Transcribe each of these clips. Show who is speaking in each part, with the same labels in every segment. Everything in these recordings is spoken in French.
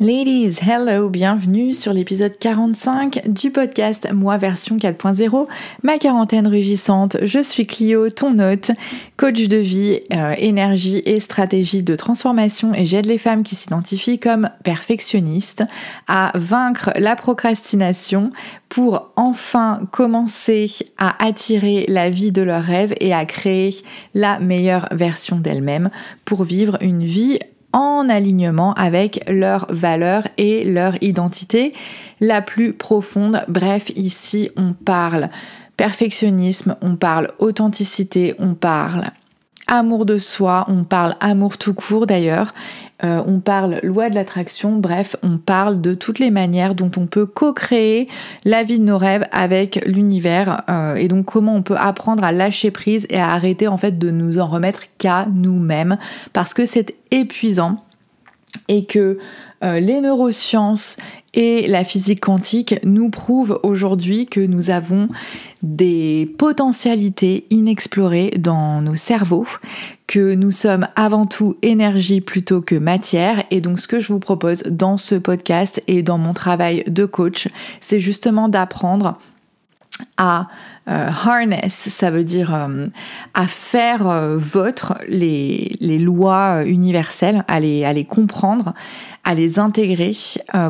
Speaker 1: Ladies, hello, bienvenue sur l'épisode 45 du podcast Moi version 4.0, ma quarantaine rugissante. Je suis Clio, ton hôte, coach de vie, euh, énergie et stratégie de transformation et j'aide les femmes qui s'identifient comme perfectionnistes à vaincre la procrastination pour enfin commencer à attirer la vie de leurs rêves et à créer la meilleure version d'elles-mêmes pour vivre une vie en alignement avec leurs valeurs et leur identité la plus profonde. Bref, ici on parle perfectionnisme, on parle authenticité, on parle amour de soi, on parle amour tout court d'ailleurs, euh, on parle loi de l'attraction, bref, on parle de toutes les manières dont on peut co-créer la vie de nos rêves avec l'univers euh, et donc comment on peut apprendre à lâcher prise et à arrêter en fait de nous en remettre qu'à nous-mêmes. Parce que c'est épuisant et que euh, les neurosciences et la physique quantique nous prouvent aujourd'hui que nous avons des potentialités inexplorées dans nos cerveaux, que nous sommes avant tout énergie plutôt que matière. Et donc ce que je vous propose dans ce podcast et dans mon travail de coach, c'est justement d'apprendre à harness, ça veut dire euh, à faire euh, votre les, lois universelles, à les, à les comprendre, à les intégrer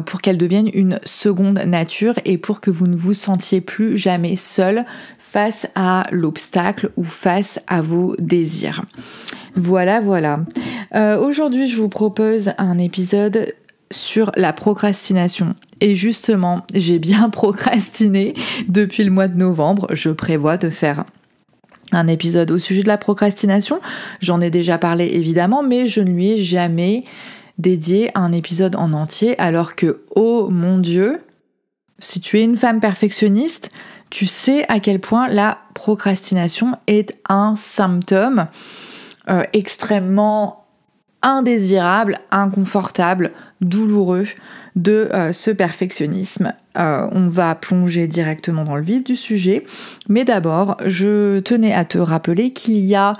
Speaker 1: pour qu'elles deviennent une seconde nature et pour que vous ne vous sentiez plus jamais seul face à l'obstacle ou face à vos désirs. Voilà, voilà. Aujourd'hui, je vous propose un épisode sur la procrastination. Et justement, j'ai bien procrastiné depuis le mois de novembre. Je prévois de faire un épisode au sujet de la procrastination. J'en ai déjà parlé évidemment, mais je ne lui ai jamais dédié un épisode en entier alors que, oh mon Dieu, si tu es une femme perfectionniste, tu sais à quel point la procrastination est un symptôme euh, extrêmement indésirable, inconfortable, douloureux de euh, ce perfectionnisme. Euh, on va plonger directement dans le vif du sujet, mais d'abord, je tenais à te rappeler qu'il y a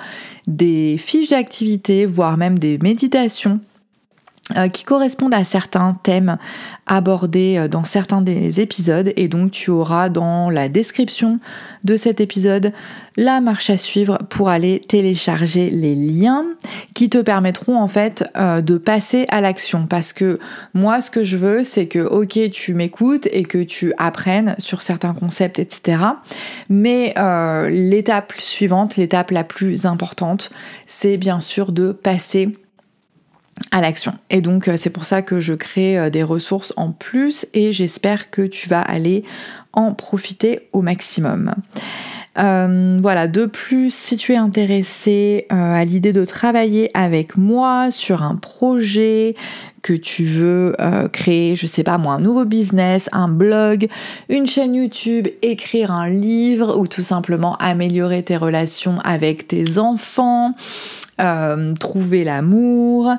Speaker 1: des fiches d'activité, voire même des méditations qui correspondent à certains thèmes abordés euh, dans certains des épisodes. Et donc tu auras dans la description de cet épisode la marche à suivre pour aller télécharger les liens qui te permettront en fait euh, de passer à l'action. Parce que moi ce que je veux c'est que ok tu m'écoutes et que tu apprennes sur certains concepts etc mais l'étape suivante l'étape la plus importante c'est bien sûr de passer à l'action. Et donc euh, c'est pour ça que je crée euh, des ressources en plus et j'espère que tu vas aller en profiter au maximum. Euh, voilà, de plus, si tu es intéressé à l'idée de travailler avec moi sur un projet que tu veux créer, je sais pas moi, un nouveau business, un blog, une chaîne YouTube, écrire un livre ou tout simplement améliorer tes relations avec tes enfants, trouver l'amour,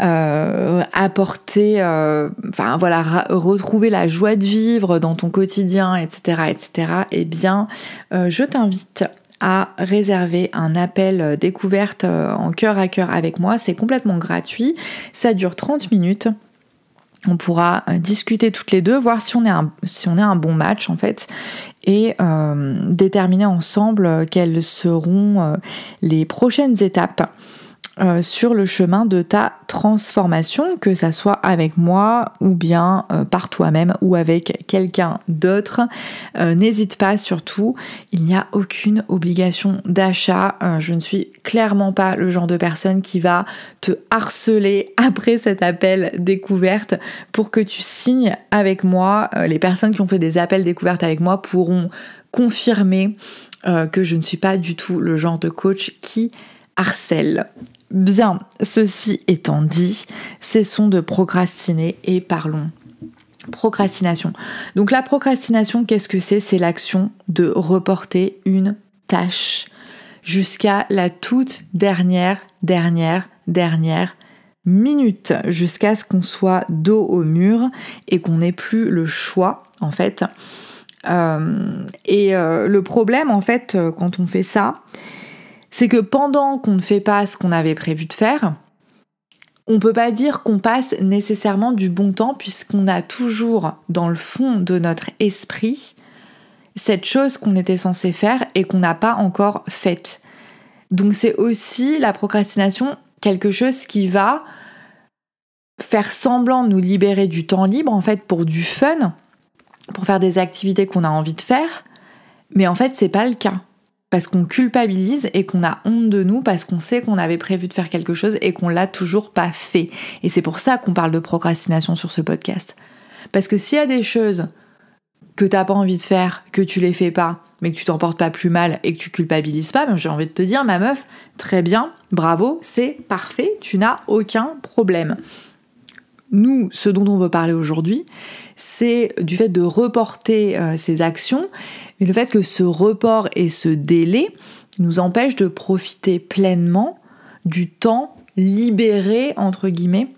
Speaker 1: euh, apporter, euh, enfin voilà, retrouver la joie de vivre dans ton quotidien, etc., etc. Eh bien, euh, je t'invite à réserver un appel découverte en cœur à cœur avec moi. C'est complètement gratuit. Ça dure 30 minutes. On pourra discuter toutes les deux, voir si on est un, si on est un bon match en fait, et déterminer ensemble quelles seront les prochaines étapes euh, sur le chemin de ta transformation, que ça soit avec moi ou bien euh, par toi-même ou avec quelqu'un d'autre. Euh, n'hésite pas surtout, il n'y a aucune obligation d'achat. je ne suis clairement pas le genre de personne qui va te harceler après cet appel découverte pour que tu signes avec moi. les personnes qui ont fait des appels découvertes avec moi pourront confirmer que je ne suis pas du tout le genre de coach qui harcèle. Bien, ceci étant dit, cessons de procrastiner et parlons procrastination. Donc la procrastination, qu'est-ce que c'est? C'est l'action de reporter une tâche jusqu'à la toute dernière, dernière, dernière minute, jusqu'à ce qu'on soit dos au mur et qu'on n'ait plus le choix, en fait. Euh, et euh, le problème, en fait, euh, quand on fait ça, c'est que pendant qu'on ne fait pas ce qu'on avait prévu de faire, on peut pas dire qu'on passe nécessairement du bon temps puisqu'on a toujours dans le fond de notre esprit cette chose qu'on était censé faire et qu'on n'a pas encore faite. Donc c'est aussi la procrastination quelque chose qui va faire semblant de nous libérer du temps libre en fait pour du fun, pour faire des activités qu'on a envie de faire, mais en fait c'est pas le cas parce qu'on culpabilise et qu'on a honte de nous parce qu'on sait qu'on avait prévu de faire quelque chose et qu'on l'a toujours pas fait. Et c'est pour ça qu'on parle de procrastination sur ce podcast. Parce que s'il y a des choses que t'as pas envie de faire, que tu les fais pas, mais que tu t'en portes pas plus mal et que tu culpabilises pas, ben j'ai envie de te dire, ma meuf, très bien, bravo, c'est parfait, tu n'as aucun problème. Nous, ce dont on veut parler aujourd'hui, c'est du fait de reporter euh, ces actions mais le fait que ce report et ce délai nous empêchent de profiter pleinement du temps libéré, entre guillemets,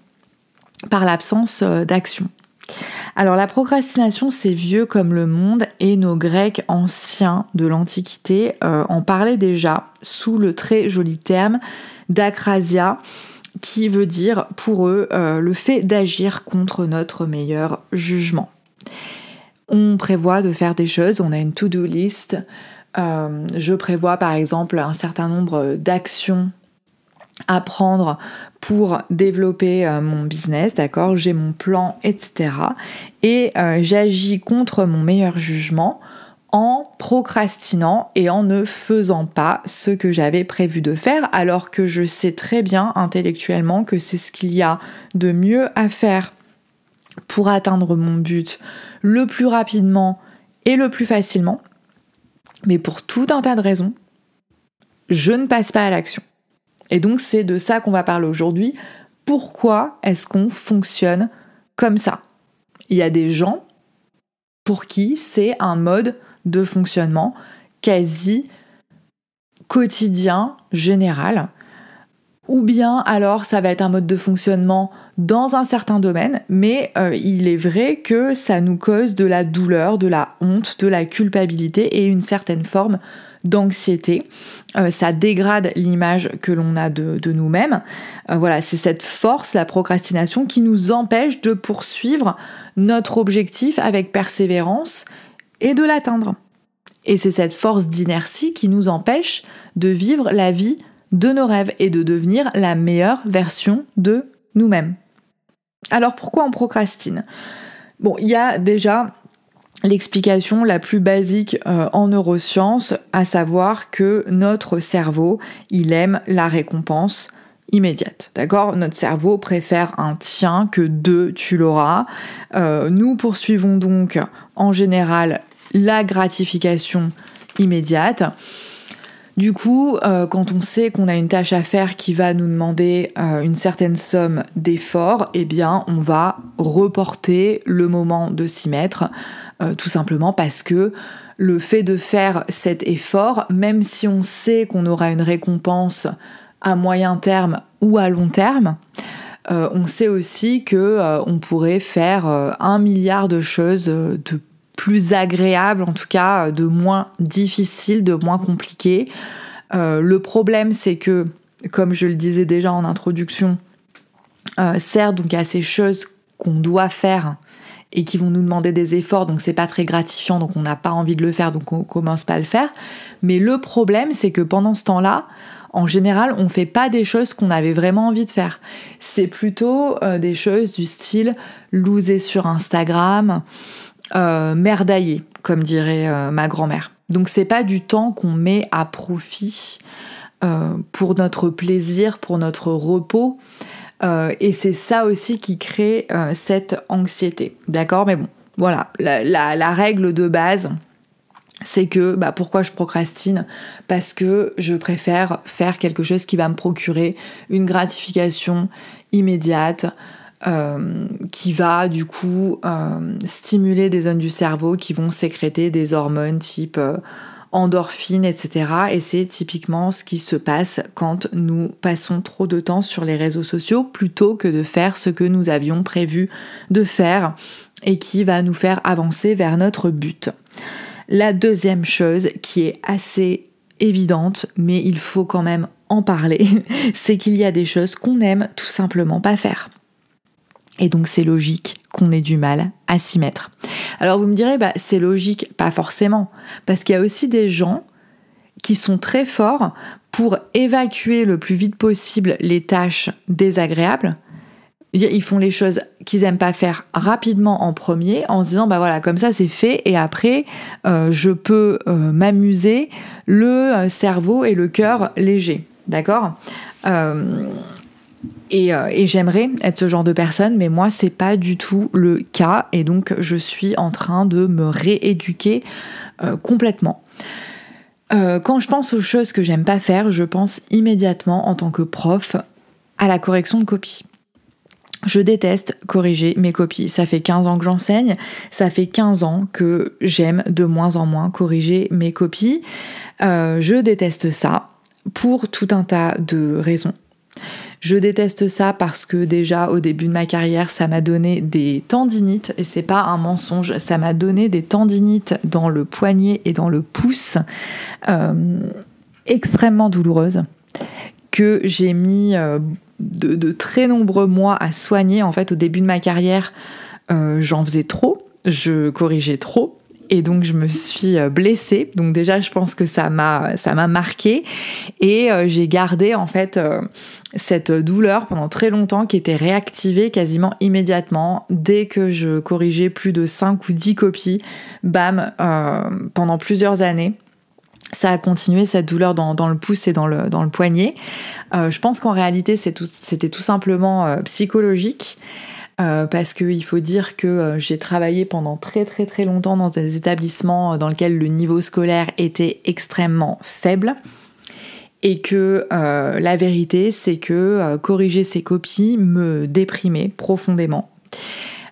Speaker 1: par l'absence euh, d'action. Alors la procrastination, c'est vieux comme le monde et nos Grecs anciens de l'Antiquité euh, en parlaient déjà sous le très joli terme d'acrasia, qui veut dire pour eux euh, le fait d'agir contre notre meilleur jugement on prévoit de faire des choses, on a une to-do list. Euh, je prévois par exemple un certain nombre d'actions à prendre pour développer euh, mon business, d'accord? J'ai mon plan, etc. Et euh, j'agis contre mon meilleur jugement en procrastinant et en ne faisant pas ce que j'avais prévu de faire, alors que je sais très bien intellectuellement que c'est ce qu'il y a de mieux à faire pour atteindre mon but le plus rapidement et le plus facilement. Mais pour tout un tas de raisons, je ne passe pas à l'action. Et donc c'est de ça qu'on va parler aujourd'hui. Pourquoi est-ce qu'on fonctionne comme ça? Il y a des gens pour qui c'est un mode de fonctionnement quasi quotidien, général. Ou bien alors ça va être un mode de fonctionnement dans un certain domaine, mais euh, il est vrai que ça nous cause de la douleur, de la honte, de la culpabilité et une certaine forme d'anxiété. Euh, ça dégrade l'image que l'on a de, nous-mêmes. Euh, voilà, c'est cette force, la procrastination, qui nous empêche de poursuivre notre objectif avec persévérance et de l'atteindre. Et c'est cette force d'inertie qui nous empêche de vivre la vie de nos rêves et de devenir la meilleure version de nous-mêmes. Alors pourquoi on procrastine? Bon, il y a déjà l'explication la plus basique euh, en neurosciences, à savoir que notre cerveau, il aime la récompense immédiate. D'accord? Notre cerveau préfère un tien que deux tu l'auras. Euh, nous poursuivons donc en général la gratification immédiate. Du coup, euh, quand on sait qu'on a une tâche à faire qui va nous demander euh, une certaine somme d'efforts, eh bien, on va reporter le moment de s'y mettre, euh, tout simplement parce que le fait de faire cet effort, même si on sait qu'on aura une récompense à moyen terme ou à long terme, on sait aussi que on pourrait faire un milliard de choses de plus agréable, en tout cas euh, de moins difficile, de moins compliqué. Euh, le problème, c'est que, comme je le disais déjà en introduction, euh, certes, donc a ces choses qu'on doit faire et qui vont nous demander des efforts, donc c'est pas très gratifiant, donc on n'a pas envie de le faire, donc on commence pas à le faire. Mais le problème, c'est que pendant ce temps-là, en général, on fait pas des choses qu'on avait vraiment envie de faire. C'est plutôt des choses du style loser sur Instagram, euh, comme dirait euh, ma grand-mère. Donc c'est pas du temps qu'on met à profit euh, pour notre plaisir, pour notre repos. et c'est ça aussi qui crée cette anxiété. D'accord? Mais bon, voilà, la, règle de base, c'est que bah, pourquoi je procrastine? Parce que je préfère faire quelque chose qui va me procurer une gratification immédiate, euh, qui va du coup euh, stimuler des zones du cerveau qui vont sécréter des hormones type euh, endorphine, etc. Et c'est typiquement ce qui se passe quand nous passons trop de temps sur les réseaux sociaux plutôt que de faire ce que nous avions prévu de faire et qui va nous faire avancer vers notre but. La deuxième chose qui est assez évidente, mais il faut quand même en parler, c'est qu'il y a des choses qu'on n'aime tout simplement pas faire. Et donc c'est logique qu'on ait du mal à s'y mettre. Alors vous me direz, bah, c'est logique, pas forcément, parce qu'il y a aussi des gens qui sont très forts pour évacuer le plus vite possible les tâches désagréables. Ils font les choses qu'ils aiment pas faire rapidement en premier en se disant bah voilà comme ça c'est fait et après euh, je peux euh, m'amuser le euh, cerveau et le cœur léger d'accord? Et, et j'aimerais être ce genre de personne, mais moi, c'est pas du tout le cas. Et donc, je suis en train de me rééduquer complètement. Euh, quand je pense aux choses que j'aime pas faire, je pense immédiatement en tant que prof à la correction de copies. Je déteste corriger mes copies. Ça fait 15 ans que j'enseigne, ça fait 15 ans que j'aime de moins en moins corriger mes copies. Euh, je déteste ça pour tout un tas de raisons. Je déteste ça parce que déjà au début de ma carrière, ça m'a donné des tendinites et c'est pas un mensonge, ça m'a donné des tendinites dans le poignet et dans le pouce euh, extrêmement douloureuses que j'ai mis euh, de, très nombreux mois à soigner. En fait, au début de ma carrière, euh, j'en faisais trop, je corrigeais trop et donc je me suis euh, blessée. Donc déjà je pense que ça m'a ça m'a marqué et euh, j'ai gardé en fait euh, cette douleur pendant très longtemps qui était réactivée quasiment immédiatement dès que je corrigeais plus de 5 ou 10 copies. Bam pendant plusieurs années ça a continué cette douleur dans, le pouce et dans le, poignet. je pense qu'en réalité, c'était tout, simplement psychologique. Euh, parce qu'il faut dire que euh, j'ai travaillé pendant très très très longtemps dans des établissements euh, dans lesquels le niveau scolaire était extrêmement faible et que la vérité c'est que corriger ces copies me déprimait profondément.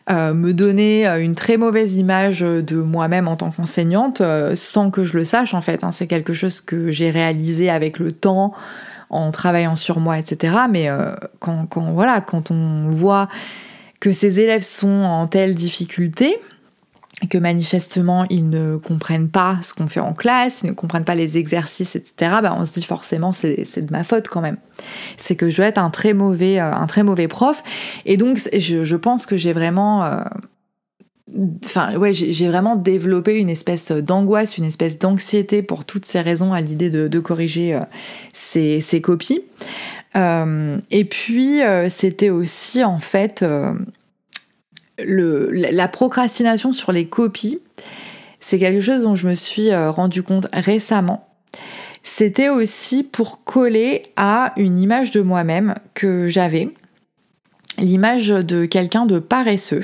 Speaker 1: me donnait une très mauvaise image de moi-même en tant qu'enseignante sans que je le sache en fait. Hein. c'est quelque chose que j'ai réalisé avec le temps, en travaillant sur moi, etc. Mais quand, quand, voilà, quand on voit que ces élèves sont en telle difficulté que manifestement ils ne comprennent pas ce qu'on fait en classe, ils ne comprennent pas les exercices, etc. Bah, on se dit forcément c'est de ma faute quand même. C'est que je dois être un très mauvais, euh, un très mauvais prof. Et donc je, pense que j'ai vraiment, euh, enfin ouais, j'ai vraiment développé une espèce d'angoisse, une espèce d'anxiété pour toutes ces raisons à l'idée de, corriger euh, ces, ces, copies. Euh, et puis, euh, c'était aussi en fait euh, la procrastination sur les copies. C'est quelque chose dont je me suis rendu compte récemment. C'était aussi pour coller à une image de moi-même que j'avais, l'image de quelqu'un de paresseux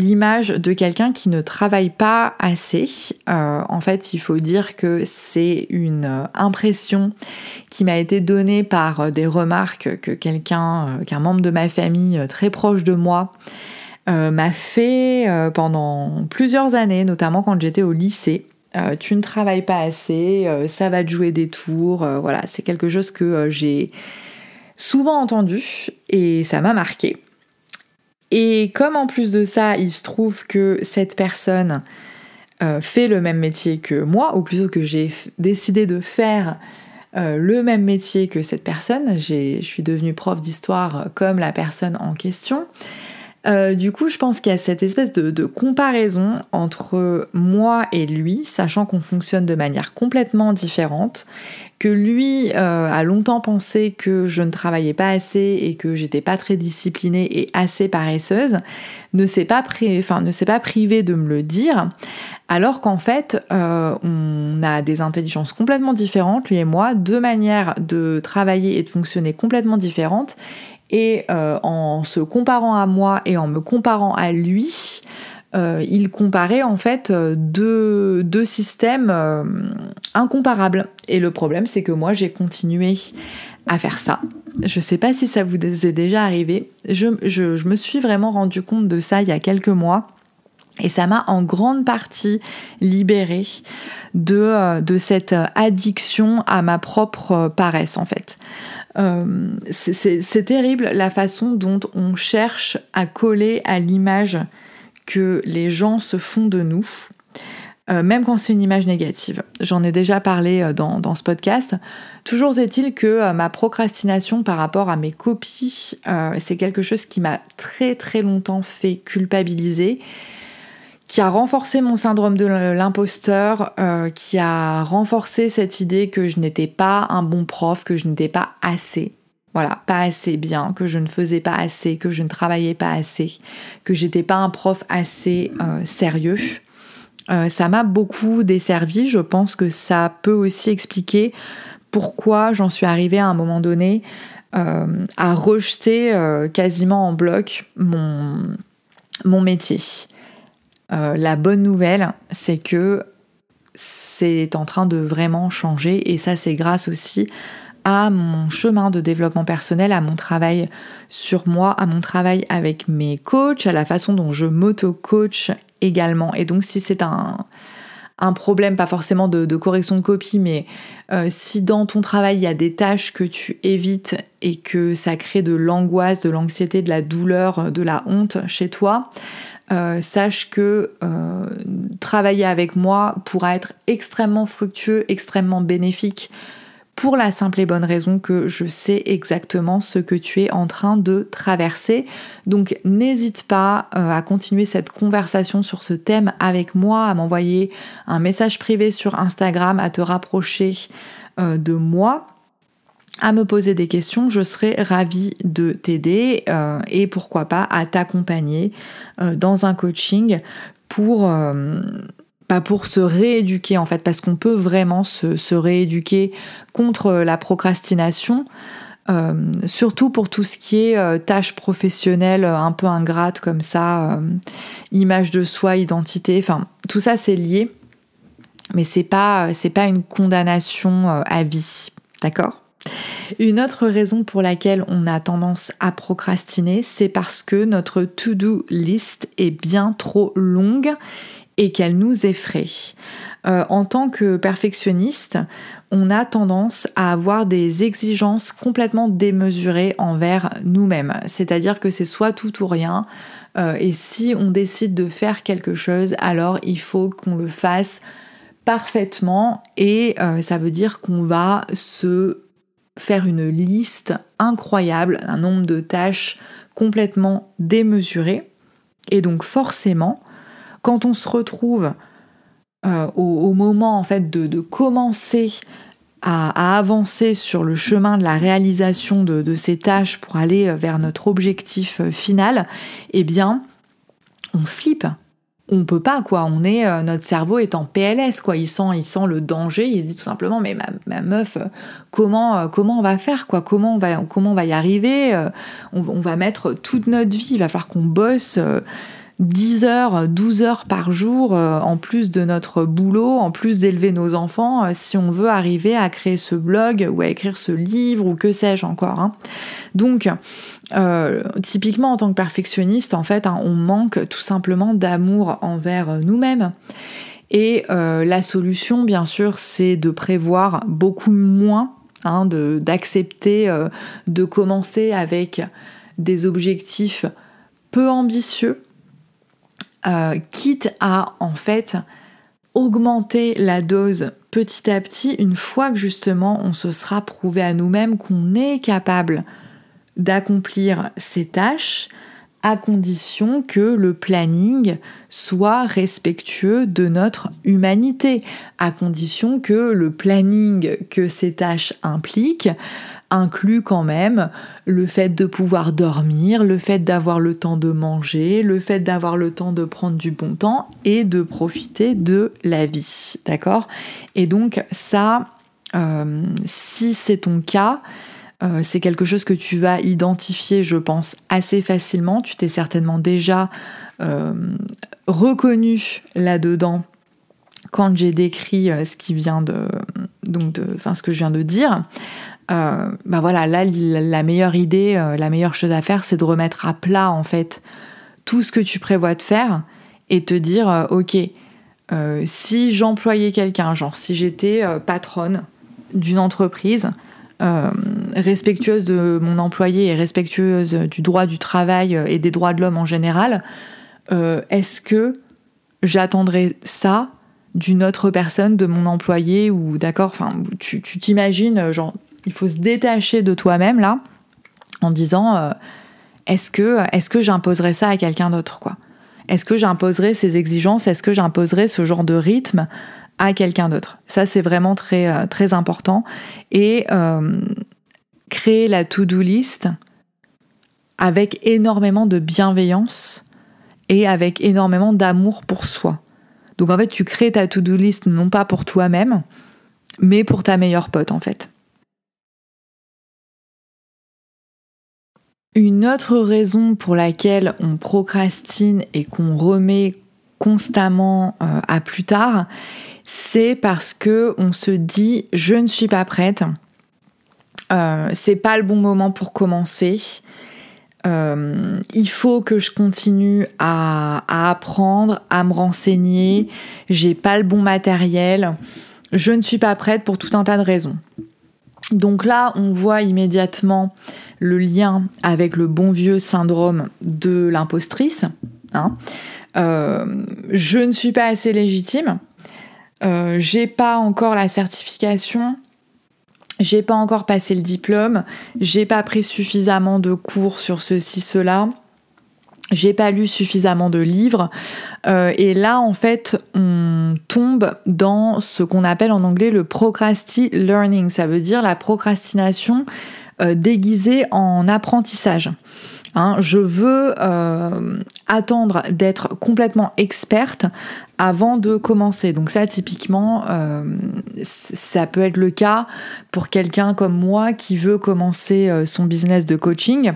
Speaker 1: l'image de quelqu'un qui ne travaille pas assez. Euh, en fait, il faut dire que c'est une euh, impression qui m'a été donnée par euh, des remarques que quelqu'un, qu'un membre de ma famille très proche de moi m'a fait pendant plusieurs années, notamment quand j'étais au lycée. tu ne travailles pas assez, ça va te jouer des tours. voilà, c'est quelque chose que j'ai souvent entendu et ça m'a marqué. Et comme en plus de ça, il se trouve que cette personne euh, fait le même métier que moi, ou plutôt que j'ai décidé de faire euh, le même métier que cette personne, je suis devenue prof d'histoire comme la personne en question. Euh, du coup, je pense qu'il y a cette espèce de, comparaison entre moi et lui, sachant qu'on fonctionne de manière complètement différente, que lui euh, a longtemps pensé que je ne travaillais pas assez et que j'étais pas très disciplinée et assez paresseuse, ne s'est pas, privé de me le dire, alors qu'en fait, euh, on a des intelligences complètement différentes, lui et moi, deux manières de travailler et de fonctionner complètement différentes, et euh, en se comparant à moi et en me comparant à lui, euh, il comparait en fait euh, deux, deux systèmes incomparables. Et le problème, c'est que moi, j'ai continué à faire ça. Je sais pas si ça vous est déjà arrivé. Je, je, me suis vraiment rendu compte de ça il y a quelques mois. Et ça m'a en grande partie libérée de, de cette addiction à ma propre paresse en fait. Euh, c'est terrible la façon dont on cherche à coller à l'image que les gens se font de nous. même quand c'est une image négative. J'en ai déjà parlé dans, dans ce podcast. Toujours est-il que ma procrastination par rapport à mes copies, c'est quelque chose qui m'a très très longtemps fait culpabiliser qui a renforcé mon syndrome de l'imposteur, euh, qui a renforcé cette idée que je n'étais pas un bon prof, que je n'étais pas assez. Voilà, pas assez bien, que je ne faisais pas assez, que je ne travaillais pas assez, que j'étais pas un prof assez euh, sérieux. Euh, ça m'a beaucoup desservi. Je pense que ça peut aussi expliquer pourquoi j'en suis arrivée à un moment donné à rejeter quasiment en bloc mon, mon métier. Euh, la bonne nouvelle, c'est que c'est en train de vraiment changer et ça c'est grâce aussi à mon chemin de développement personnel, à mon travail sur moi, à mon travail avec mes coachs, à la façon dont je m'auto-coach également. Et donc si c'est un, problème, pas forcément de, correction de copie, mais euh, si dans ton travail il y a des tâches que tu évites et que ça crée de l'angoisse, de l'anxiété, de la douleur, de la honte chez toi, euh, sache que euh, travailler avec moi pourra être extrêmement fructueux, extrêmement bénéfique pour la simple et bonne raison que je sais exactement ce que tu es en train de traverser. Donc n'hésite pas euh, à continuer cette conversation sur ce thème avec moi, à m'envoyer un message privé sur Instagram, à te rapprocher de moi à me poser des questions, je serai ravie de t'aider euh, et pourquoi pas à t'accompagner euh, dans un coaching pour, euh, pas pour se rééduquer en fait, parce qu'on peut vraiment se, rééduquer contre la procrastination. surtout pour tout ce qui est tâches professionnelles un peu ingrates comme ça, image de soi, identité, enfin tout ça c'est lié, mais c'est pas c'est pas une condamnation à vie, d'accord? Une autre raison pour laquelle on a tendance à procrastiner, c'est parce que notre to-do list est bien trop longue et qu'elle nous effraie. Euh, en tant que perfectionniste, on a tendance à avoir des exigences complètement démesurées envers nous-mêmes. C'est-à-dire que c'est soit tout ou rien. Euh, et si on décide de faire quelque chose, alors il faut qu'on le fasse parfaitement. Et euh, ça veut dire qu'on va se faire une liste incroyable, un nombre de tâches complètement démesuré. Et donc forcément, quand on se retrouve euh, au, moment en fait de, commencer à, avancer sur le chemin de la réalisation de, ces tâches pour aller vers notre objectif euh, final, eh bien, on flippe. On peut pas quoi. On est euh, notre cerveau est en PLS quoi. Il sent il sent le danger. Il se dit tout simplement mais ma, meuf euh, comment euh, comment on va faire quoi? Comment on va comment on va y arriver? On, va mettre toute notre vie. Il va falloir qu'on bosse 10 heures, 12 heures par jour euh, en plus de notre boulot, en plus d'élever nos enfants, euh, si on veut arriver à créer ce blog ou à écrire ce livre ou que sais-je encore. Hein. Donc, euh, typiquement en tant que perfectionniste, en fait, hein, on manque tout simplement d'amour envers nous-mêmes. Et la solution, bien sûr, c'est de prévoir beaucoup moins, hein, d'accepter de commencer avec des objectifs peu ambitieux euh, quitte à en fait augmenter la dose petit à petit une fois que justement on se sera prouvé à nous-mêmes qu'on est capable d'accomplir ces tâches à condition que le planning soit respectueux de notre humanité, à condition que le planning que ces tâches impliquent inclut quand même le fait de pouvoir dormir, le fait d'avoir le temps de manger, le fait d'avoir le temps de prendre du bon temps et de profiter de la vie. D'accord? Et donc ça, euh, si c'est ton cas, euh, c'est quelque chose que tu vas identifier, je pense, assez facilement. Tu t'es certainement déjà euh, reconnu là-dedans quand j'ai décrit ce qui vient de, donc de, enfin ce que je viens de dire. Euh, bah voilà, là, la meilleure idée, euh, la meilleure chose à faire, c'est de remettre à plat, en fait, tout ce que tu prévois de faire et te dire, euh, ok, si j'employais quelqu'un, genre si j'étais patronne d'une entreprise, respectueuse de mon employé et respectueuse du droit du travail et des droits de l'homme en général, est-ce que j'attendrais ça d'une autre personne, de mon employé ou d'accord, enfin tu t'imagines genre il faut se détacher de toi-même là en disant euh, est-ce que est-ce que j'imposerais ça à quelqu'un d'autre quoi? Est-ce que j'imposerais ces exigences? Est-ce que j'imposerais ce genre de rythme à quelqu'un d'autre? Ça c'est vraiment très euh, très important et euh, créer la to-do list avec énormément de bienveillance et avec énormément d'amour pour soi. Donc en fait, tu crées ta to-do list non pas pour toi-même, mais pour ta meilleure pote en fait. Une autre raison pour laquelle on procrastine et qu'on remet constamment euh, à plus tard, c'est parce que on se dit je ne suis pas prête, euh, c'est pas le bon moment pour commencer. Euh, il faut que je continue à, à, apprendre, à me renseigner. J'ai pas le bon matériel. Je ne suis pas prête pour tout un tas de raisons. Donc là, on voit immédiatement le lien avec le bon vieux syndrome de l'impostrice. Hein. Euh, je ne suis pas assez légitime. Euh, j'ai pas encore la certification. J'ai pas encore passé le diplôme. J'ai pas pris suffisamment de cours sur ceci, cela j'ai pas lu suffisamment de livres. Euh, et là, en fait, on tombe dans ce qu'on appelle en anglais le procrasti learning. Ça veut dire la procrastination euh, déguisée en apprentissage. Hein, je veux euh, attendre d'être complètement experte avant de commencer. Donc ça, typiquement, ça peut être le cas pour quelqu'un comme moi qui veut commencer son business de coaching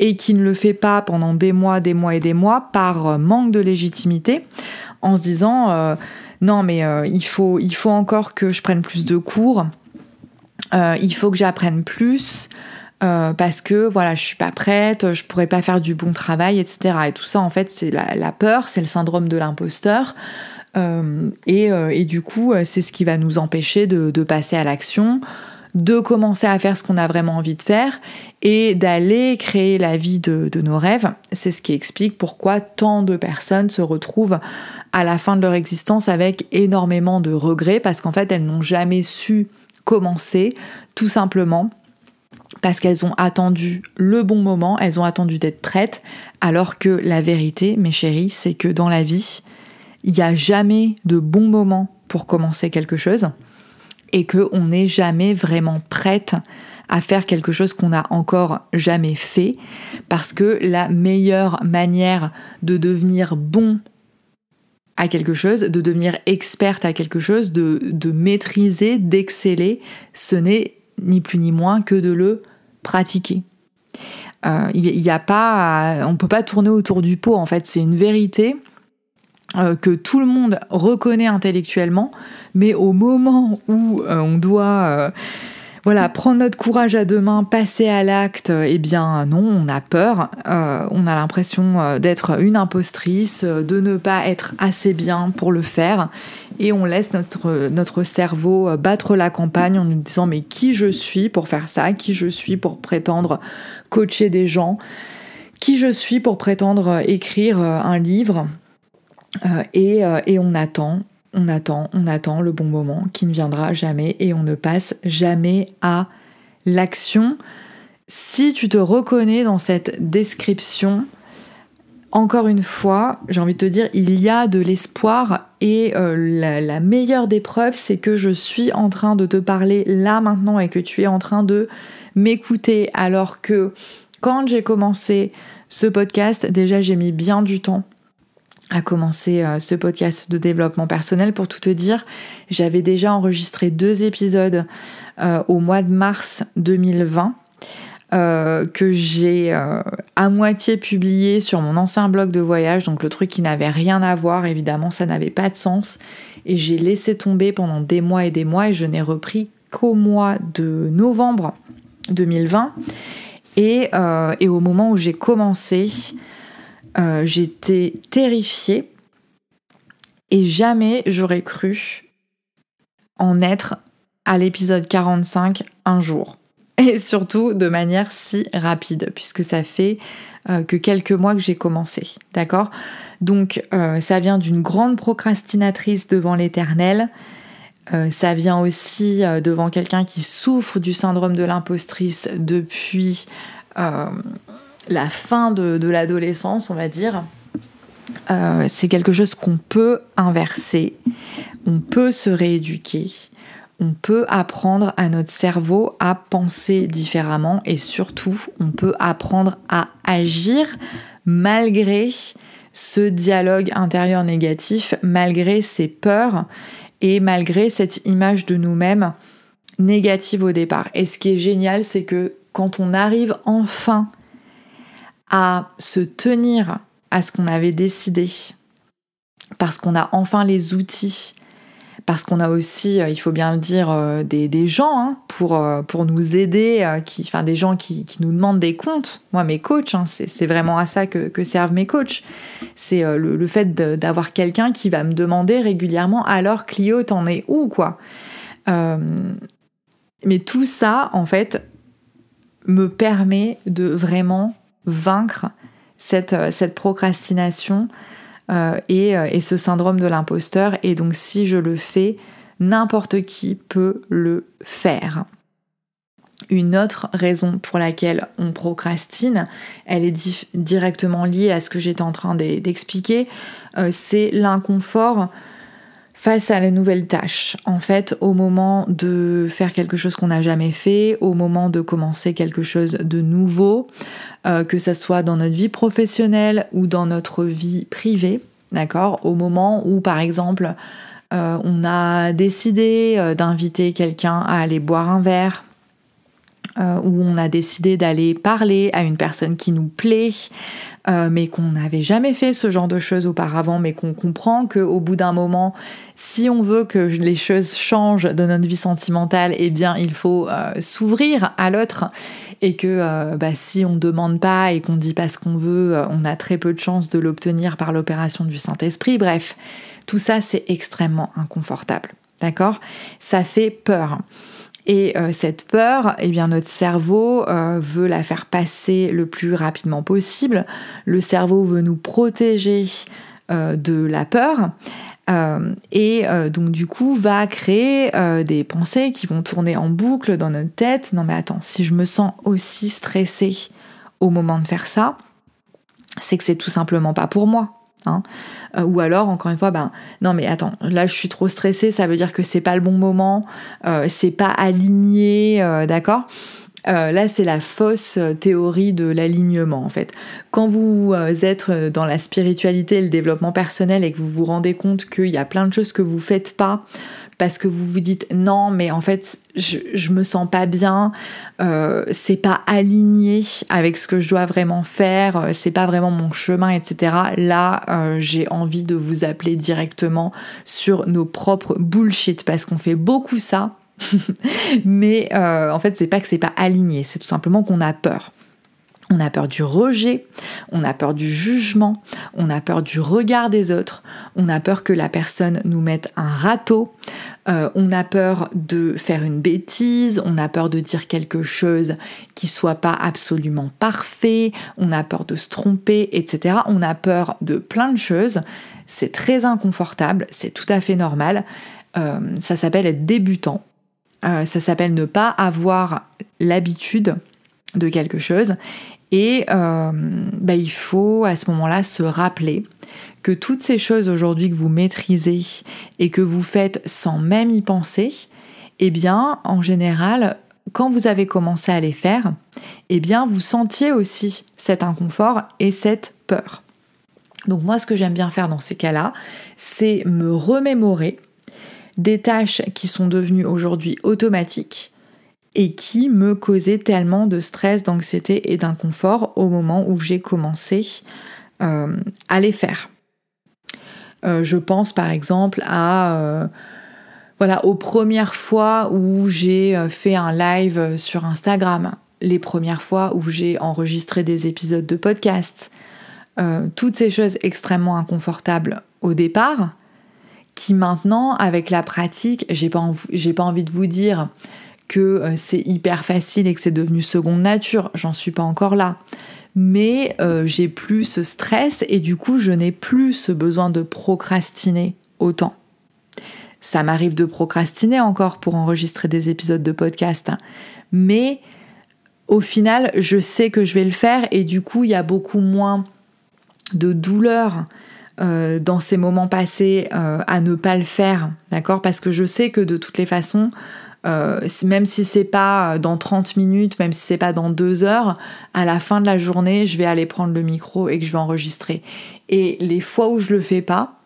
Speaker 1: et qui ne le fait pas pendant des mois, des mois et des mois par euh, manque de légitimité, en se disant euh, non mais euh, il, faut, il encore que je prenne plus de cours, il faut que j'apprenne plus. parce que voilà, je suis pas prête, je pourrais pas faire du bon travail, etc. Et tout ça, en fait, c'est la, peur, c'est le syndrome de l'imposteur. Et, du coup, c'est ce qui va nous empêcher de passer à l'action, de commencer à faire ce qu'on a vraiment envie de faire et d'aller créer la vie de, nos rêves. C'est ce qui explique pourquoi tant de personnes se retrouvent à la fin de leur existence avec énormément de regrets parce qu'en fait elles n'ont jamais su commencer tout simplement parce qu'elles ont attendu le bon moment, elles ont attendu d'être prêtes, alors que la vérité, mes chéris, c'est que dans la vie, il n'y a jamais de bon moment pour commencer quelque chose et qu'on n'est jamais vraiment prête à faire quelque chose qu'on n'a encore jamais fait, parce que la meilleure manière de devenir bon à quelque chose, de devenir experte à quelque chose, de, de maîtriser, d'exceller, ce n'est ni plus ni moins que de le pratiquer. Il euh, y, a pas, on peut pas tourner autour du pot en fait. C'est une vérité que tout le monde reconnaît intellectuellement, mais au moment où euh, on doit euh, voilà, prendre notre courage à deux mains, passer à l'acte, eh bien non, on a peur, on a l'impression d'être une impostrice, de ne pas être assez bien pour le faire, et on laisse notre, notre cerveau battre la campagne en nous disant mais qui je suis pour faire ça, qui je suis pour prétendre coacher des gens, qui je suis pour prétendre écrire un livre? Euh, euh, et, on attend, on attend, on attend le bon moment qui ne viendra jamais et on ne passe jamais à l'action. Si tu te reconnais dans cette description, encore une fois, j'ai envie de te dire, il y a de l'espoir et euh, la, la, meilleure des preuves, c'est que je suis en train de te parler là maintenant et que tu es en train de m'écouter alors que quand j'ai commencé ce podcast, déjà j'ai mis bien du temps à commencer euh, ce podcast de développement personnel. Pour tout te dire, j'avais déjà enregistré deux épisodes euh, au mois de mars 2020. Euh, que j'ai à moitié publié sur mon ancien blog de voyage, donc le truc qui n'avait rien à voir, évidemment ça n'avait pas de sens, et j'ai laissé tomber pendant des mois et des mois, et je n'ai repris qu'au mois de novembre 2020, et, et au moment où j'ai commencé, euh, j'étais terrifiée et jamais j'aurais cru en être à l'épisode 45 un jour. Et surtout de manière si rapide, puisque ça fait que quelques mois que j'ai commencé. D'accord? Donc ça vient d'une grande procrastinatrice devant l'éternel. ça vient aussi devant quelqu'un qui souffre du syndrome de l'impostrice depuis la fin de l'adolescence, on va dire. Euh, c'est quelque chose qu'on peut inverser, on peut se rééduquer, on peut apprendre à notre cerveau à penser différemment et surtout on peut apprendre à agir malgré ce dialogue intérieur négatif, malgré ces peurs et malgré cette image de nous-mêmes négative au départ. Et ce qui est génial, c'est que quand on arrive enfin à se tenir à ce qu'on avait décidé, parce qu'on a enfin les outils, parce qu'on a aussi, euh, il faut bien le dire, euh, des, gens hein, pour, euh, pour nous aider, qui, enfin des gens qui, nous demandent des comptes. Moi, mes coachs, hein, c'est vraiment à ça que, servent mes coachs. C'est le, fait d'avoir quelqu'un qui va me demander régulièrement alors Clio, t'en es où quoi? Mais tout ça, en fait, me permet de vraiment vaincre euh, cette, procrastination euh, euh, et, ce syndrome de l'imposteur. Et donc si je le fais, n'importe qui peut le faire. Une autre raison pour laquelle on procrastine, elle est directement liée à ce que j'étais en train d'expliquer, c'est l'inconfort face à la nouvelle tâche. En fait, au moment de faire quelque chose qu'on n'a jamais fait, au moment de commencer quelque chose de nouveau, euh, que ce soit dans notre vie professionnelle ou dans notre vie privée, d'accord? Au moment où, par exemple, euh, on a décidé euh, d'inviter quelqu'un à aller boire un verre, où on a décidé d'aller parler à une personne qui nous plaît, euh, mais qu'on n'avait jamais fait ce genre de choses auparavant, mais qu'on comprend qu'au bout d'un moment, si on veut que les choses changent dans notre vie sentimentale, eh bien, il faut euh, s'ouvrir à l'autre et que euh, bah, si on ne demande pas et qu'on dit pas ce qu'on veut, on a très peu de chances de l'obtenir par l'opération du Saint-Esprit. Bref, tout ça, c'est extrêmement inconfortable. D'accord? Ça fait peur. Et euh, cette peur, eh bien, notre cerveau euh, veut la faire passer le plus rapidement possible. Le cerveau veut nous protéger euh, de la peur. et donc du coup va créer des pensées qui vont tourner en boucle dans notre tête. Non mais attends, si je me sens aussi stressée au moment de faire ça, c'est que c'est tout simplement pas pour moi. Hein. Euh, ou alors, encore une fois, ben non mais attends, là je suis trop stressée, ça veut dire que c'est pas le bon moment, euh, c'est pas aligné, euh, d'accord? Là, c'est la fausse théorie de l'alignement en fait. Quand vous êtes dans la spiritualité et le développement personnel et que vous vous rendez compte qu'il y a plein de choses que vous faites pas parce que vous vous dites non, mais en fait, je, je me sens pas bien, euh, c'est pas aligné avec ce que je dois vraiment faire, euh, c'est pas vraiment mon chemin, etc. Là, euh, j'ai envie de vous appeler directement sur nos propres bullshit parce qu'on fait beaucoup ça. mais en fait, c'est pas que c'est pas aligné, c'est tout simplement qu'on a peur. On a peur du rejet, on a peur du jugement, on a peur du regard des autres, on a peur que la personne nous mette un râteau, euh, on a peur de faire une bêtise, on a peur de dire quelque chose qui soit pas absolument parfait, on a peur de se tromper, etc. On a peur de plein de choses. C'est très inconfortable, c'est tout à fait normal. Euh, ça s'appelle être débutant. Euh, ça s'appelle ne pas avoir l'habitude de quelque chose et euh, bah, il faut à ce moment-là se rappeler que toutes ces choses aujourd'hui que vous maîtrisez et que vous faites sans même y penser, eh bien, en général, quand vous avez commencé à les faire, eh bien, vous sentiez aussi cet inconfort et cette peur. Donc moi, ce que j'aime bien faire dans ces cas-là, c'est me remémorer des tâches qui sont devenues aujourd'hui automatiques et qui me causait tellement de stress, d'anxiété et d'inconfort au moment où j'ai commencé euh, à les faire. Euh, je pense par exemple à euh, voilà aux premières fois où j'ai fait un live sur Instagram, les premières fois où j'ai enregistré des épisodes de podcast, toutes ces choses extrêmement inconfortables au départ, qui maintenant avec la pratique, j'ai pas, pas envie de vous dire que c'est hyper facile et que c'est devenu seconde nature. J'en suis pas encore là. Mais j'ai plus ce stress et du coup, je n'ai plus ce besoin de procrastiner autant. Ça m'arrive de procrastiner encore pour enregistrer des épisodes de podcast. Hein. Mais au final, je sais que je vais le faire et du coup, il y a beaucoup moins de douleur euh, dans ces moments passés euh, à ne pas le faire, d'accord? Parce que je sais que de toutes les façons, euh, même si c'est pas dans 30 minutes, même si c'est pas dans deux heures, à la fin de la journée, je vais aller prendre le micro et que je vais enregistrer. Et les fois où je le fais pas,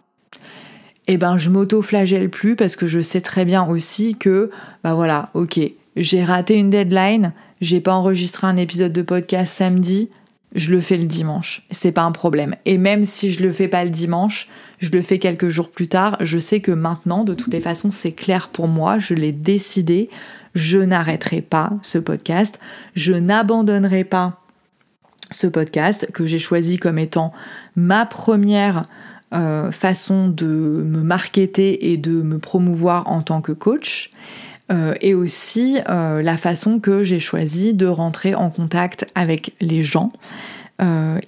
Speaker 1: eh ben je m'auto-flagelle plus parce que je sais très bien aussi que bah voilà, ok, j'ai raté une deadline, j'ai pas enregistré un épisode de podcast samedi, je le fais le dimanche. C'est pas un problème. Et même si je le fais pas le dimanche, je le fais quelques jours plus tard, je sais que maintenant, de toutes les façons, c'est clair pour moi, je l'ai décidé, je n'arrêterai pas ce podcast, je n'abandonnerai pas ce podcast que j'ai choisi comme étant ma première euh, façon de me marketer et de me promouvoir en tant que coach. Euh, et aussi euh, la façon que j'ai choisi de rentrer en contact avec les gens.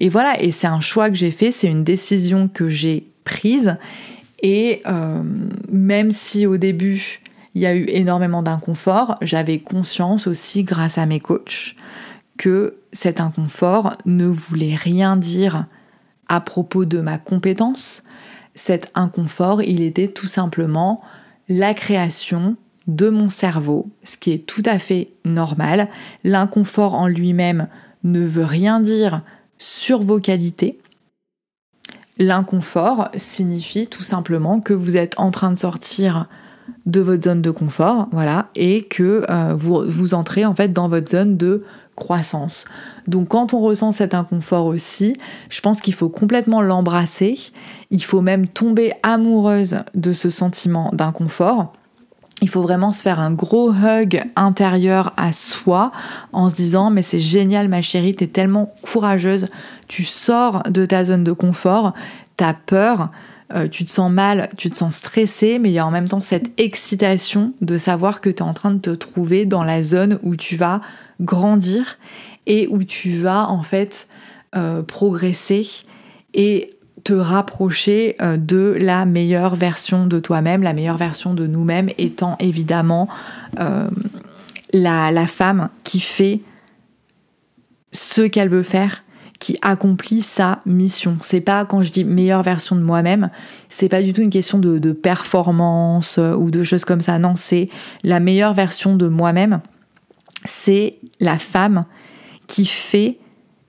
Speaker 1: et voilà, et c'est un choix que j'ai fait, c'est une décision que j'ai prise. Et même si au début il y a eu énormément d'inconfort, j'avais conscience aussi grâce à mes coachs que cet inconfort ne voulait rien dire à propos de ma compétence, cet inconfort, il était tout simplement la création de mon cerveau, ce qui est tout à fait normal. L'inconfort en lui-même ne veut rien dire sur vos qualités. L'inconfort signifie tout simplement que vous êtes en train de sortir de votre zone de confort, voilà, et que euh, vous, vous entrez en fait dans votre zone de croissance. Donc quand on ressent cet inconfort aussi, je pense qu'il faut complètement l'embrasser, il faut même tomber amoureuse de ce sentiment d'inconfort. Il faut vraiment se faire un gros hug intérieur à soi en se disant mais c'est génial ma chérie, t'es tellement courageuse, tu sors de ta zone de confort, t'as peur, euh, tu te sens mal, tu te sens stressé, mais il y a en même temps cette excitation de savoir que tu es en train de te trouver dans la zone où tu vas grandir et où tu vas en fait euh, progresser et te rapprocher euh, de la meilleure version de toi-même, la meilleure version de nous-mêmes étant évidemment la, la femme qui fait ce qu'elle veut faire qui accomplit sa mission. C'est pas quand je dis meilleure version de moi-même, c'est pas du tout une question de, performance euh, ou de choses comme ça. Non, c'est la meilleure version de moi-même. C'est la femme qui fait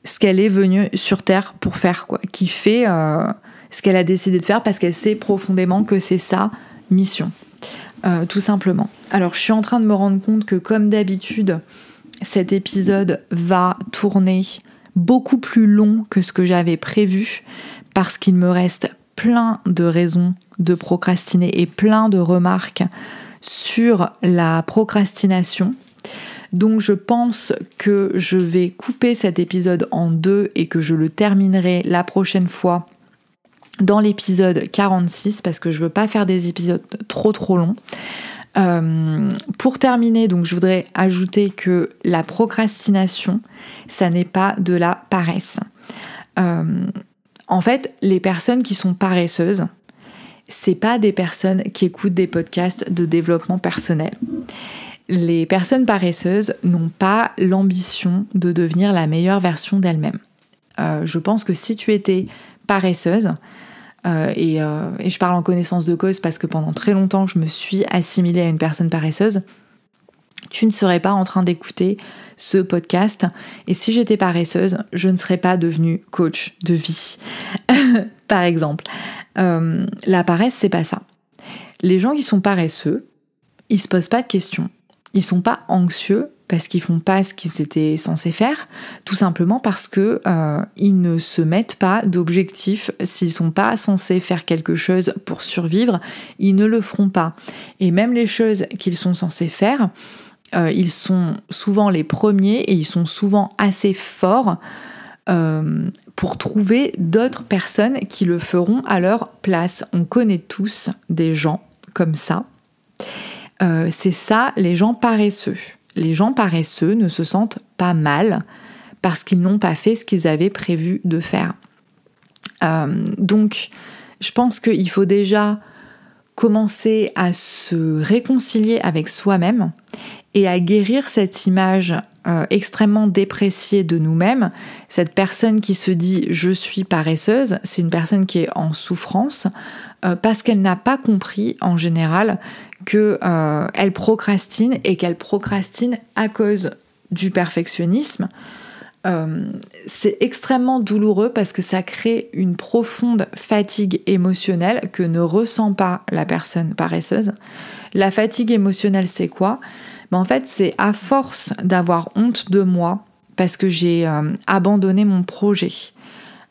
Speaker 1: ce qu'elle est venue sur Terre pour faire. Qui fait euh, ce qu'elle a décidé de faire parce qu'elle sait profondément que c'est sa mission. Euh, tout simplement. Alors, je suis en train de me rendre compte que, comme d'habitude, cet épisode va tourner beaucoup plus long que ce que j'avais prévu parce qu'il me reste plein de raisons de procrastiner et plein de remarques sur la procrastination. Donc je pense que je vais couper cet épisode en deux et que je le terminerai la prochaine fois dans l'épisode 46 parce que je veux pas faire des épisodes trop trop longs. Euh, pour terminer, donc je voudrais ajouter que la procrastination, ça n'est pas de la paresse. Euh, en fait, les personnes qui sont paresseuses, c'est pas des personnes qui écoutent des podcasts de développement personnel. Les personnes paresseuses n'ont pas l'ambition de devenir la meilleure version d'elles-mêmes. Euh, je pense que si tu étais paresseuse, euh, euh, et, je parle en connaissance de cause parce que pendant très longtemps, je me suis assimilée à une personne paresseuse. Tu ne serais pas en train d'écouter ce podcast. Et si j'étais paresseuse, je ne serais pas devenue coach de vie, par exemple. La paresse, c'est pas ça. Les gens qui sont paresseux, ils se posent pas de questions. Ils sont pas anxieux parce qu'ils font pas ce qu'ils étaient censés faire, tout simplement parce que euh, ils ne se mettent pas d'objectifs. S'ils sont pas censés faire quelque chose pour survivre, ils ne le feront pas. Et même les choses qu'ils sont censés faire, euh, ils sont souvent les premiers et ils sont souvent assez forts euh, pour trouver d'autres personnes qui le feront à leur place. On connaît tous des gens comme ça. C'est ça les gens paresseux. les gens paresseux ne se sentent pas mal parce qu'ils n'ont pas fait ce qu'ils avaient prévu de faire. Euh, donc, je pense qu'il faut déjà commencer à se réconcilier avec soi-même et à guérir cette image euh, extrêmement dépréciée de nous-mêmes. Cette personne qui se dit je suis paresseuse, c'est une personne qui est en souffrance euh, parce qu'elle n'a pas compris en général qu'elle euh, procrastine et qu'elle procrastine à cause du perfectionnisme. c'est extrêmement douloureux parce que ça crée une profonde fatigue émotionnelle que ne ressent pas la personne paresseuse. La fatigue émotionnelle, c'est quoi? Mais en fait, c'est à force d'avoir honte de moi parce que j'ai euh, abandonné mon projet,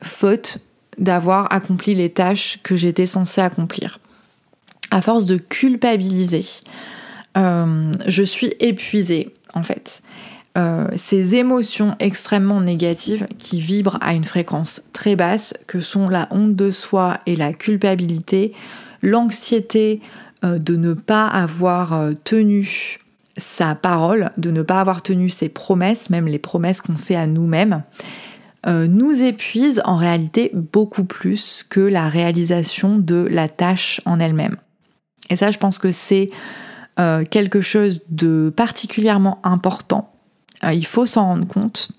Speaker 1: faute d'avoir accompli les tâches que j'étais censée accomplir. À force de culpabiliser, euh, je suis épuisée en fait. Euh, ces émotions extrêmement négatives qui vibrent à une fréquence très basse, que sont la honte de soi et la culpabilité, l'anxiété de ne pas avoir tenu sa parole, de ne pas avoir tenu ses promesses, même les promesses qu'on fait à nous-mêmes, euh, nous épuise en réalité beaucoup plus que la réalisation de la tâche en elle-même. Et ça, je pense que c'est euh, quelque chose de particulièrement important. Euh, il faut s'en rendre compte.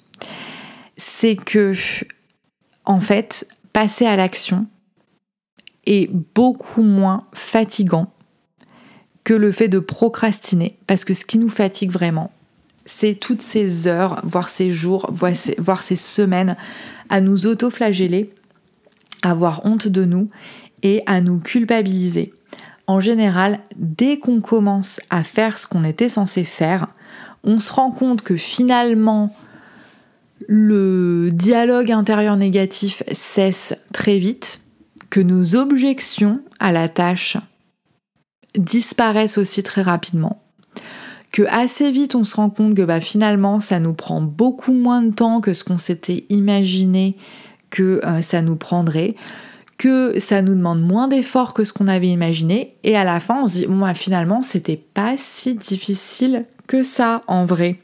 Speaker 1: C'est que, en fait, passer à l'action est beaucoup moins fatigant le fait de procrastiner, parce que ce qui nous fatigue vraiment, c'est toutes ces heures, voire ces jours, voire ces, semaines à nous auto-flageller, avoir honte de nous et à nous culpabiliser. En général, dès qu'on commence à faire ce qu'on était censé faire, on se rend compte que finalement, le dialogue intérieur négatif cesse très vite, que nos objections à la tâche disparaissent aussi très rapidement. Que assez vite on se rend compte que bah, finalement ça nous prend beaucoup moins de temps que ce qu'on s'était imaginé que euh, ça nous prendrait, que ça nous demande moins d'efforts que ce qu'on avait imaginé, et à la fin on se dit bon bah, finalement c'était pas si difficile que ça en vrai.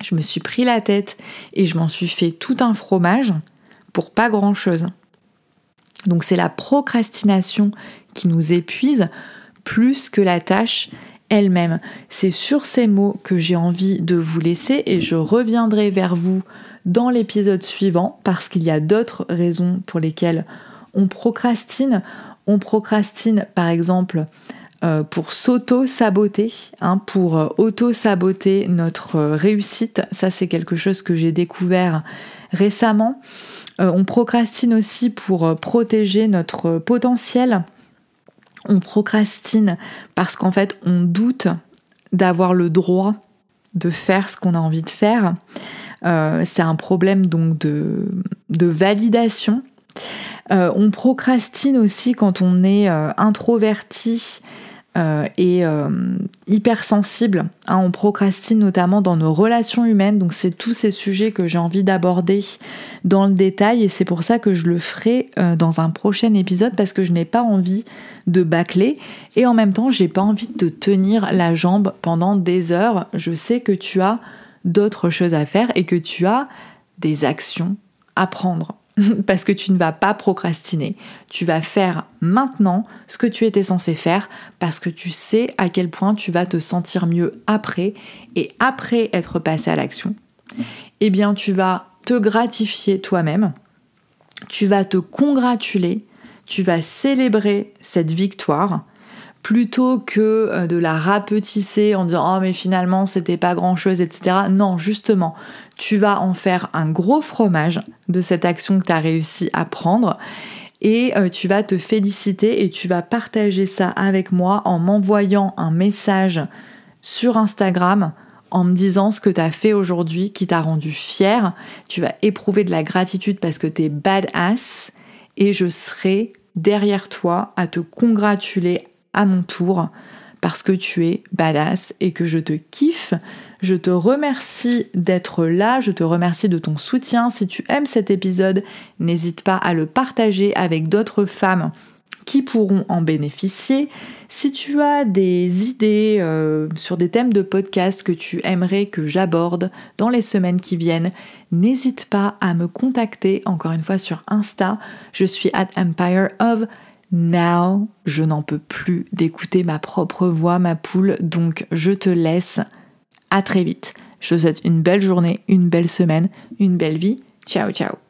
Speaker 1: Je me suis pris la tête et je m'en suis fait tout un fromage pour pas grand chose. Donc c'est la procrastination qui nous épuise plus que la tâche elle-même. C'est sur ces mots que j'ai envie de vous laisser et je reviendrai vers vous dans l'épisode suivant parce qu'il y a d'autres raisons pour lesquelles on procrastine. On procrastine par exemple euh, pour s'auto-saboter, hein, pour euh, auto-saboter notre euh, réussite. Ça c'est quelque chose que j'ai découvert récemment. on procrastine aussi pour protéger notre potentiel on procrastine parce qu'en fait on doute d'avoir le droit de faire ce qu'on a envie de faire. Euh, c'est un problème donc de, validation. Euh, on procrastine aussi quand on est euh, introverti euh, et euh, hypersensible. Hein, on procrastine notamment dans nos relations humaines, donc c'est tous ces sujets que j'ai envie d'aborder dans le détail et c'est pour ça que je le ferai euh, dans un prochain épisode parce que je n'ai pas envie de bâcler et en même temps j'ai pas envie de te tenir la jambe pendant des heures. Je sais que tu as d'autres choses à faire et que tu as des actions à prendre. parce que tu ne vas pas procrastiner. Tu vas faire maintenant ce que tu étais censé faire parce que tu sais à quel point tu vas te sentir mieux après et après être passé à l'action. Eh bien, tu vas te gratifier toi-même, tu vas te congratuler, tu vas célébrer cette victoire plutôt que euh, de la rapetisser en disant oh mais finalement c'était pas grand chose etc. Non justement tu vas en faire un gros fromage de cette action que tu as réussi à prendre et euh, tu vas te féliciter et tu vas partager ça avec moi en m'envoyant un message sur Instagram en me disant ce que tu as fait aujourd'hui qui t'a rendu fier. Tu vas éprouver de la gratitude parce que tu es badass et je serai derrière toi à te congratuler à mon tour parce que tu es badass et que je te kiffe. Je te remercie d'être là, je te remercie de ton soutien. Si tu aimes cet épisode, n'hésite pas à le partager avec d'autres femmes qui pourront en bénéficier. Si tu as des idées euh, sur des thèmes de podcast que tu aimerais que j'aborde dans les semaines qui viennent, n'hésite pas à me contacter encore une fois sur Insta. Je suis at Empire of Now. Je n'en peux plus d'écouter ma propre voix, ma poule, donc je te laisse. À très vite. Je te souhaite une belle journée, une belle semaine, une belle vie. Ciao ciao